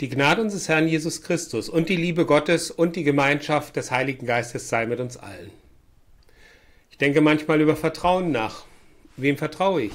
Die Gnade unseres Herrn Jesus Christus und die Liebe Gottes und die Gemeinschaft des Heiligen Geistes sei mit uns allen. Ich denke manchmal über Vertrauen nach. Wem vertraue ich?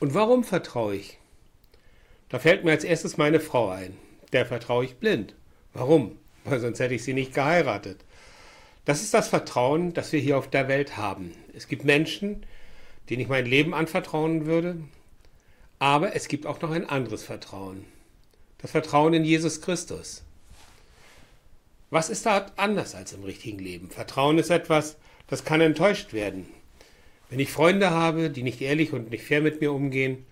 Und warum vertraue ich? Da fällt mir als erstes meine Frau ein. Der vertraue ich blind. Warum? Weil sonst hätte ich sie nicht geheiratet. Das ist das Vertrauen, das wir hier auf der Welt haben. Es gibt Menschen, denen ich mein Leben anvertrauen würde, aber es gibt auch noch ein anderes Vertrauen. Das Vertrauen in Jesus Christus. Was ist da anders als im richtigen Leben? Vertrauen ist etwas, das kann enttäuscht werden. Wenn ich Freunde habe, die nicht ehrlich und nicht fair mit mir umgehen,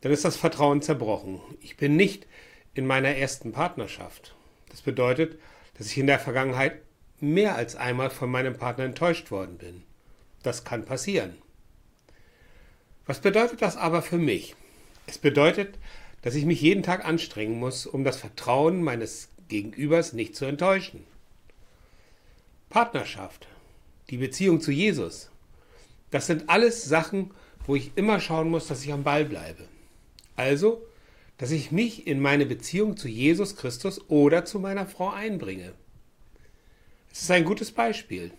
dann ist das Vertrauen zerbrochen. Ich bin nicht in meiner ersten Partnerschaft. Das bedeutet, dass ich in der Vergangenheit mehr als einmal von meinem Partner enttäuscht worden bin. Das kann passieren. Was bedeutet das aber für mich? Es bedeutet, dass ich mich jeden Tag anstrengen muss, um das Vertrauen meines Gegenübers nicht zu enttäuschen. Partnerschaft, die Beziehung zu Jesus, das sind alles Sachen, wo ich immer schauen muss, dass ich am Ball bleibe. Also, dass ich mich in meine Beziehung zu Jesus Christus oder zu meiner Frau einbringe. Es ist ein gutes Beispiel.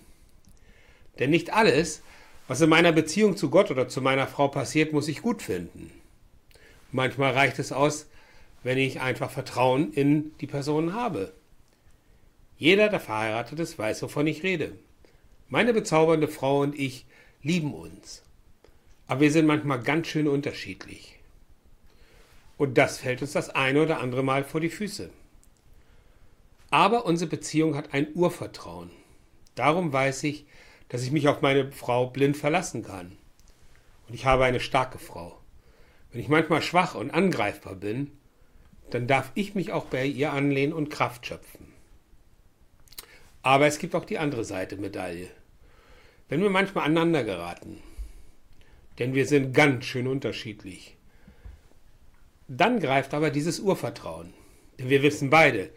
Denn nicht alles, was in meiner Beziehung zu Gott oder zu meiner Frau passiert, muss ich gut finden. Manchmal reicht es aus, wenn ich einfach Vertrauen in die Person habe. Jeder, der verheiratet ist, weiß, wovon ich rede. Meine bezaubernde Frau und ich lieben uns. Aber wir sind manchmal ganz schön unterschiedlich. Und das fällt uns das eine oder andere Mal vor die Füße. Aber unsere Beziehung hat ein Urvertrauen. Darum weiß ich, dass ich mich auf meine Frau blind verlassen kann. Und ich habe eine starke Frau. Wenn ich manchmal schwach und angreifbar bin, dann darf ich mich auch bei ihr anlehnen und Kraft schöpfen. Aber es gibt auch die andere Seite Medaille. Wenn wir manchmal aneinander geraten, denn wir sind ganz schön unterschiedlich, dann greift aber dieses Urvertrauen. Denn wir wissen beide,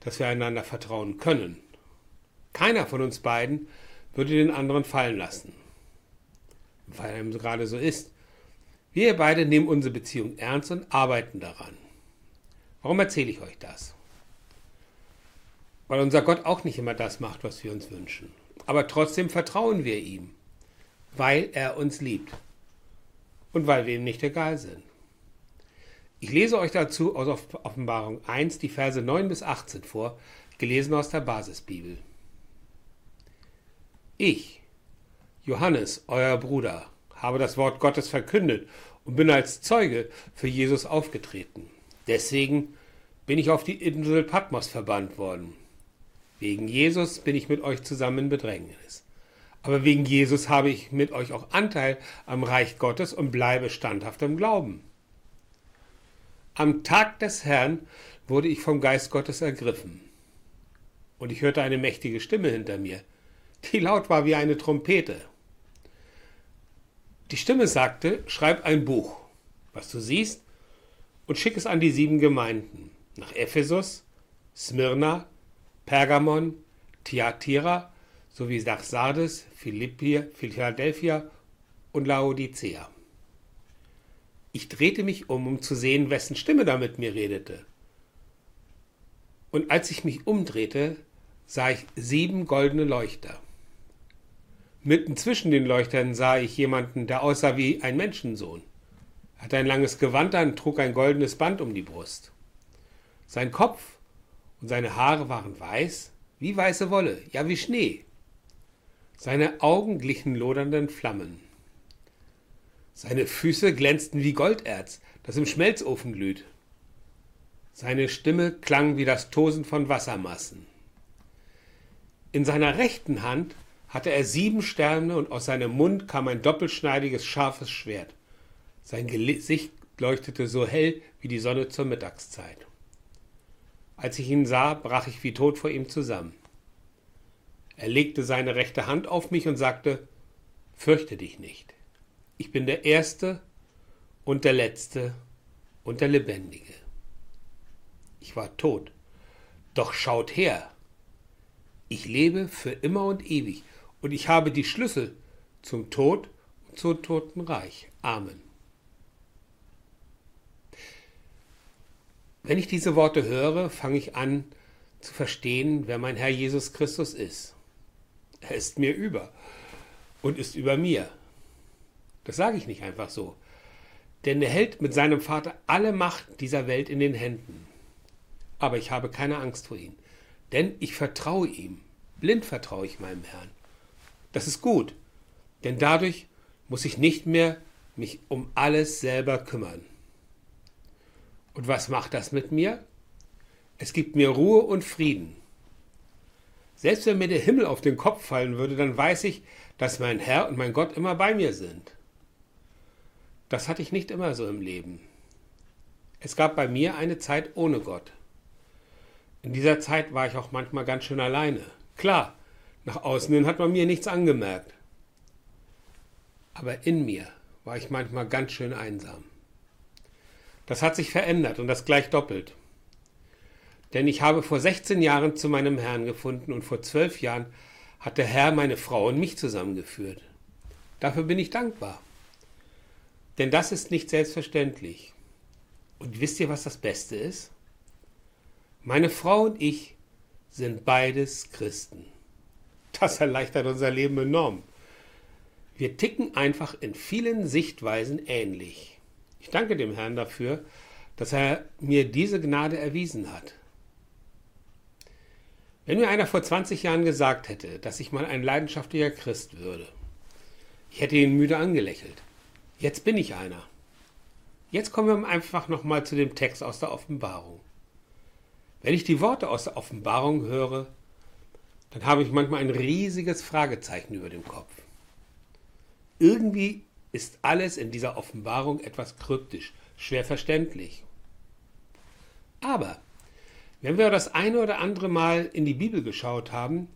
dass wir einander vertrauen können. Keiner von uns beiden würde den anderen fallen lassen. Weil er gerade so ist. Wir beide nehmen unsere Beziehung ernst und arbeiten daran. Warum erzähle ich euch das? Weil unser Gott auch nicht immer das macht, was wir uns wünschen. Aber trotzdem vertrauen wir ihm, weil er uns liebt und weil wir ihm nicht egal sind. Ich lese euch dazu aus Offenbarung 1 die Verse 9 bis 18 vor, gelesen aus der Basisbibel. Ich, Johannes, euer Bruder, habe das Wort Gottes verkündet und bin als Zeuge für Jesus aufgetreten. Deswegen bin ich auf die Insel Patmos verbannt worden. Wegen Jesus bin ich mit euch zusammen in Bedrängnis. Aber wegen Jesus habe ich mit euch auch Anteil am Reich Gottes und bleibe standhaft im Glauben. Am Tag des Herrn wurde ich vom Geist Gottes ergriffen. Und ich hörte eine mächtige Stimme hinter mir, die laut war wie eine Trompete. Die Stimme sagte, schreib ein Buch, was du siehst, und schick es an die sieben Gemeinden, nach Ephesus, Smyrna, Pergamon, Thyatira, sowie nach Sardes, Philadelphia und Laodicea. Ich drehte mich um, um zu sehen, wessen Stimme da mit mir redete. Und als ich mich umdrehte, sah ich sieben goldene Leuchter. Mitten zwischen den Leuchtern sah ich jemanden, der aussah wie ein Menschensohn. Er hatte ein langes Gewand an, trug ein goldenes Band um die Brust. Sein Kopf und seine Haare waren weiß, wie weiße Wolle, ja wie Schnee. Seine Augen glichen lodernden Flammen. Seine Füße glänzten wie Golderz, das im Schmelzofen glüht. Seine Stimme klang wie das Tosen von Wassermassen. In seiner rechten Hand hatte er sieben Sterne und aus seinem Mund kam ein doppelschneidiges, scharfes Schwert. Sein Gesicht leuchtete so hell wie die Sonne zur Mittagszeit. Als ich ihn sah, brach ich wie tot vor ihm zusammen. Er legte seine rechte Hand auf mich und sagte, Fürchte dich nicht. Ich bin der Erste und der Letzte und der Lebendige. Ich war tot. Doch schaut her. Ich lebe für immer und ewig und ich habe die Schlüssel zum Tod und zum Totenreich. Amen. Wenn ich diese Worte höre, fange ich an zu verstehen, wer mein Herr Jesus Christus ist. Er ist mir über und ist über mir. Das sage ich nicht einfach so. Denn er hält mit seinem Vater alle Macht dieser Welt in den Händen. Aber ich habe keine Angst vor ihm, denn ich vertraue ihm. Blind vertraue ich meinem Herrn. Das ist gut, denn dadurch muss ich nicht mehr mich um alles selber kümmern. Und was macht das mit mir? Es gibt mir Ruhe und Frieden. Selbst wenn mir der Himmel auf den Kopf fallen würde, dann weiß ich, dass mein Herr und mein Gott immer bei mir sind. Das hatte ich nicht immer so im Leben. Es gab bei mir eine Zeit ohne Gott. In dieser Zeit war ich auch manchmal ganz schön alleine. Klar, nach außen hin hat man mir nichts angemerkt. Aber in mir war ich manchmal ganz schön einsam. Das hat sich verändert und das gleich doppelt. Denn ich habe vor 16 Jahren zu meinem Herrn gefunden und vor zwölf Jahren hat der Herr meine Frau und mich zusammengeführt. Dafür bin ich dankbar. Denn das ist nicht selbstverständlich. Und wisst ihr, was das Beste ist? Meine Frau und ich sind beides Christen. Das erleichtert unser Leben enorm. Wir ticken einfach in vielen Sichtweisen ähnlich. Ich danke dem Herrn dafür, dass er mir diese Gnade erwiesen hat. Wenn mir einer vor 20 Jahren gesagt hätte, dass ich mal ein leidenschaftlicher Christ würde, ich hätte ihn müde angelächelt. Jetzt bin ich einer. Jetzt kommen wir einfach nochmal zu dem Text aus der Offenbarung. Wenn ich die Worte aus der Offenbarung höre, dann habe ich manchmal ein riesiges Fragezeichen über dem Kopf. Irgendwie ist alles in dieser Offenbarung etwas kryptisch, schwer verständlich. Aber wenn wir das eine oder andere Mal in die Bibel geschaut haben,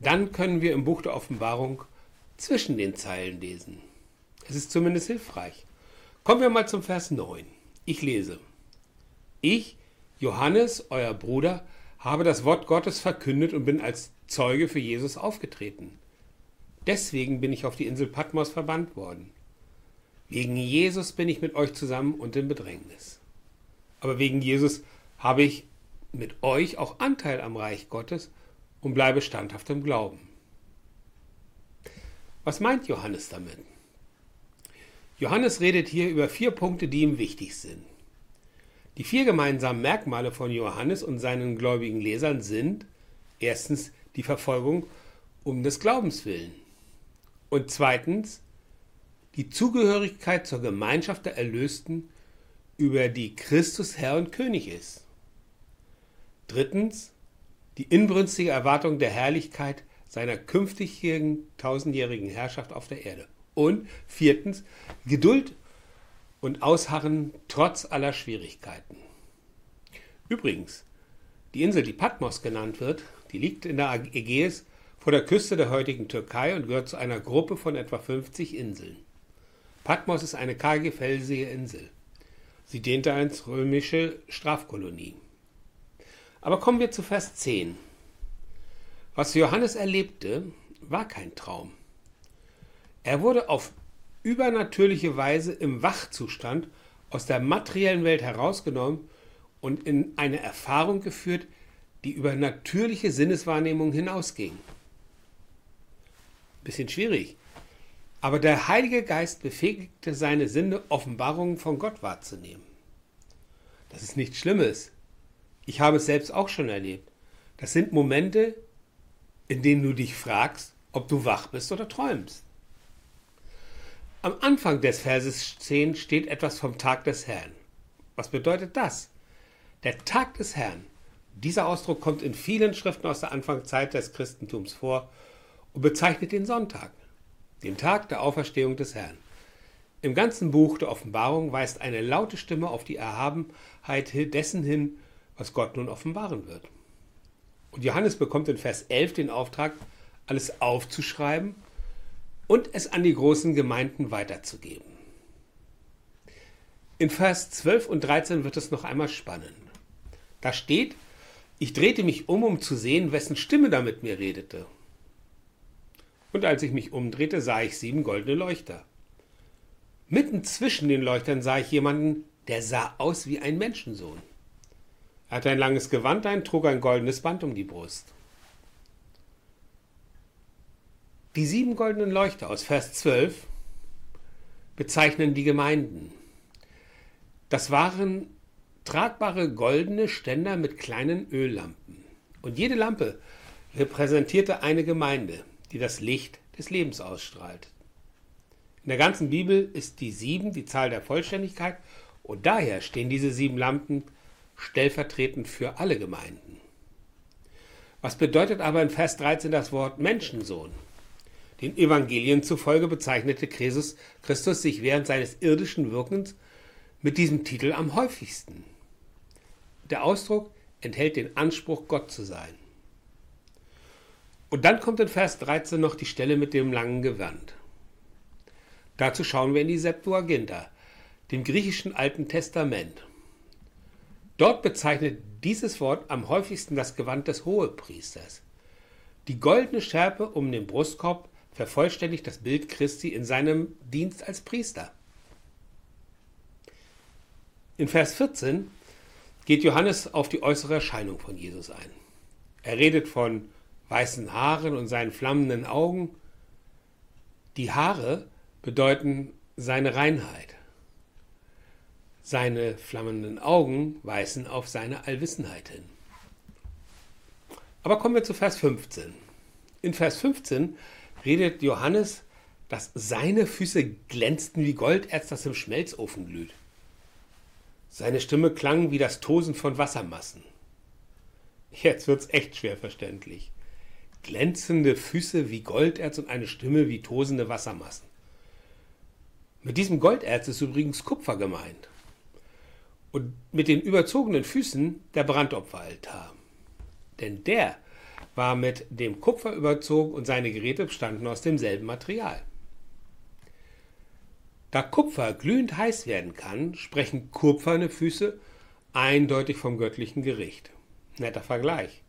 dann können wir im Buch der Offenbarung zwischen den Zeilen lesen. Es ist zumindest hilfreich. Kommen wir mal zum Vers 9. Ich lese. Ich, Johannes, euer Bruder, habe das Wort Gottes verkündet und bin als Zeuge für Jesus aufgetreten. Deswegen bin ich auf die Insel Patmos verbannt worden. Wegen Jesus bin ich mit euch zusammen und in Bedrängnis. Aber wegen Jesus habe ich mit euch auch Anteil am Reich Gottes und bleibe standhaft im Glauben. Was meint Johannes damit? Johannes redet hier über vier Punkte, die ihm wichtig sind. Die vier gemeinsamen Merkmale von Johannes und seinen gläubigen Lesern sind erstens die Verfolgung um des Glaubens willen und zweitens die Zugehörigkeit zur Gemeinschaft der Erlösten, über die Christus Herr und König ist. Drittens die inbrünstige Erwartung der Herrlichkeit seiner künftigen tausendjährigen Herrschaft auf der Erde. Und viertens Geduld und Ausharren trotz aller Schwierigkeiten. Übrigens, die Insel, die Patmos genannt wird, die liegt in der Ägäis vor der Küste der heutigen Türkei und gehört zu einer Gruppe von etwa 50 Inseln. Patmos ist eine karge, felsige Insel. Sie diente als römische Strafkolonie. Aber kommen wir zu Vers 10. Was Johannes erlebte, war kein Traum. Er wurde auf übernatürliche Weise im Wachzustand aus der materiellen Welt herausgenommen und in eine Erfahrung geführt, die über natürliche Sinneswahrnehmung hinausging. Bisschen schwierig. Aber der Heilige Geist befähigte seine Sinne, Offenbarungen von Gott wahrzunehmen. Das ist nichts Schlimmes. Ich habe es selbst auch schon erlebt. Das sind Momente, in denen du dich fragst, ob du wach bist oder träumst. Am Anfang des Verses 10 steht etwas vom Tag des Herrn. Was bedeutet das? Der Tag des Herrn. Dieser Ausdruck kommt in vielen Schriften aus der Anfangszeit des Christentums vor und bezeichnet den Sonntag, den Tag der Auferstehung des Herrn. Im ganzen Buch der Offenbarung weist eine laute Stimme auf die Erhabenheit dessen hin, was Gott nun offenbaren wird. Und Johannes bekommt in Vers 11 den Auftrag, alles aufzuschreiben und es an die großen Gemeinden weiterzugeben. In Vers 12 und 13 wird es noch einmal spannend. Da steht, ich drehte mich um, um zu sehen, wessen Stimme da mit mir redete. Und als ich mich umdrehte, sah ich sieben goldene Leuchter. Mitten zwischen den Leuchtern sah ich jemanden, der sah aus wie ein Menschensohn. Er hatte ein langes Gewand ein, trug ein goldenes Band um die Brust. Die sieben goldenen Leuchter aus Vers 12 bezeichnen die Gemeinden. Das waren tragbare goldene Ständer mit kleinen Öllampen. Und jede Lampe repräsentierte eine Gemeinde, die das Licht des Lebens ausstrahlt. In der ganzen Bibel ist die sieben die Zahl der Vollständigkeit und daher stehen diese sieben Lampen stellvertretend für alle Gemeinden. Was bedeutet aber in Vers 13 das Wort Menschensohn? Den Evangelien zufolge bezeichnete Christus, Christus sich während seines irdischen Wirkens mit diesem Titel am häufigsten. Der Ausdruck enthält den Anspruch, Gott zu sein. Und dann kommt in Vers 13 noch die Stelle mit dem langen Gewand. Dazu schauen wir in die Septuaginta, dem griechischen Alten Testament. Dort bezeichnet dieses Wort am häufigsten das Gewand des Hohepriesters. Die goldene Schärpe um den Brustkorb vervollständigt das Bild Christi in seinem Dienst als Priester. In Vers 14 geht Johannes auf die äußere Erscheinung von Jesus ein. Er redet von weißen Haaren und seinen flammenden Augen. Die Haare bedeuten seine Reinheit. Seine flammenden Augen weisen auf seine Allwissenheit hin. Aber kommen wir zu Vers 15. In Vers 15 redet Johannes, dass seine Füße glänzten wie Golderz, das im Schmelzofen glüht. Seine Stimme klang wie das Tosen von Wassermassen. Jetzt wird's echt schwer verständlich. Glänzende Füße wie Golderz und eine Stimme wie tosende Wassermassen. Mit diesem Golderz ist übrigens Kupfer gemeint. Und mit den überzogenen Füßen der Brandopferaltar. Denn der war mit dem Kupfer überzogen und seine Geräte bestanden aus demselben Material. Da Kupfer glühend heiß werden kann, sprechen kupferne Füße eindeutig vom göttlichen Gericht. Netter Vergleich.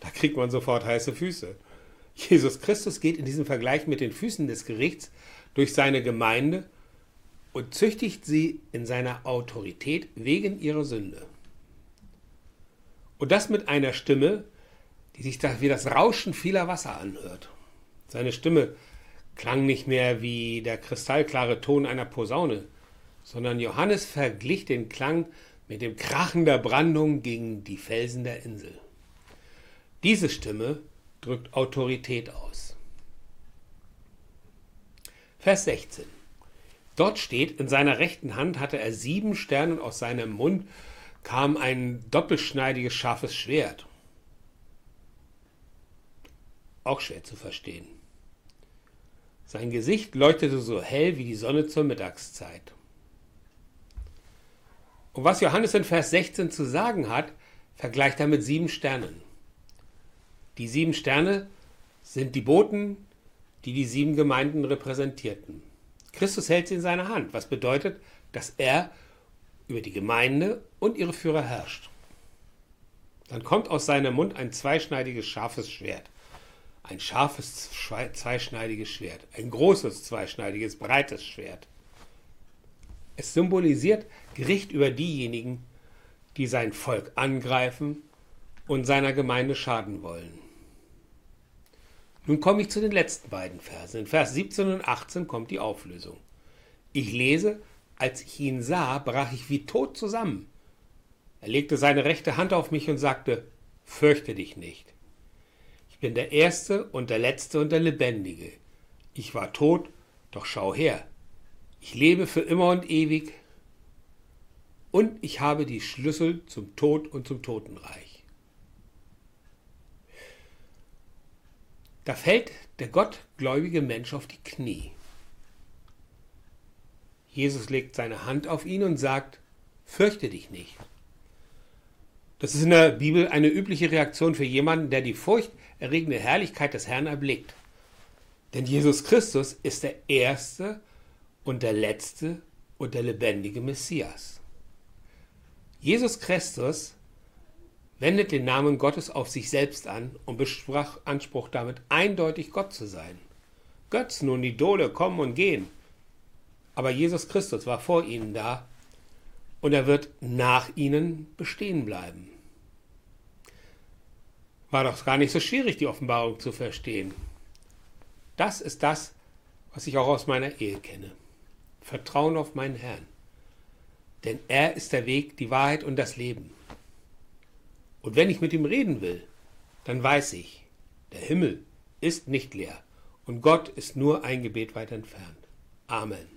Da kriegt man sofort heiße Füße. Jesus Christus geht in diesem Vergleich mit den Füßen des Gerichts durch seine Gemeinde und züchtigt sie in seiner Autorität wegen ihrer Sünde. Und das mit einer Stimme, die sich da wie das Rauschen vieler Wasser anhört. Seine Stimme klang nicht mehr wie der kristallklare Ton einer Posaune, sondern Johannes verglich den Klang mit dem Krachen der Brandung gegen die Felsen der Insel. Diese Stimme drückt Autorität aus. Vers 16. Dort steht, in seiner rechten Hand hatte er sieben Sterne und aus seinem Mund kam ein doppelschneidiges scharfes Schwert. Auch schwer zu verstehen. Sein Gesicht leuchtete so hell wie die Sonne zur Mittagszeit. Und was Johannes in Vers 16 zu sagen hat, vergleicht er mit sieben Sternen. Die sieben Sterne sind die Boten, die die sieben Gemeinden repräsentierten. Christus hält sie in seiner Hand, was bedeutet, dass er über die Gemeinde und ihre Führer herrscht. Dann kommt aus seinem Mund ein zweischneidiges, scharfes Schwert. Ein scharfes, zweischneidiges Schwert. Ein großes, zweischneidiges, breites Schwert. Es symbolisiert Gericht über diejenigen, die sein Volk angreifen und seiner Gemeinde schaden wollen. Nun komme ich zu den letzten beiden Versen. In Vers 17 und 18 kommt die Auflösung. Ich lese, als ich ihn sah, brach ich wie tot zusammen. Er legte seine rechte Hand auf mich und sagte, fürchte dich nicht. Ich bin der Erste und der Letzte und der Lebendige. Ich war tot, doch schau her. Ich lebe für immer und ewig und ich habe die Schlüssel zum Tod und zum Totenreich. Da fällt der gottgläubige Mensch auf die Knie. Jesus legt seine Hand auf ihn und sagt, fürchte dich nicht. Das ist in der Bibel eine übliche Reaktion für jemanden, der die furchterregende Herrlichkeit des Herrn erblickt. Denn Jesus Christus ist der erste und der letzte und der lebendige Messias. Jesus Christus wendet den Namen Gottes auf sich selbst an und besprach Anspruch damit eindeutig Gott zu sein. Götzen und Idole kommen und gehen. Aber Jesus Christus war vor ihnen da und er wird nach ihnen bestehen bleiben. War doch gar nicht so schwierig, die Offenbarung zu verstehen. Das ist das, was ich auch aus meiner Ehe kenne. Vertrauen auf meinen Herrn. Denn er ist der Weg, die Wahrheit und das Leben. Und wenn ich mit ihm reden will, dann weiß ich, der Himmel ist nicht leer und Gott ist nur ein Gebet weit entfernt. Amen.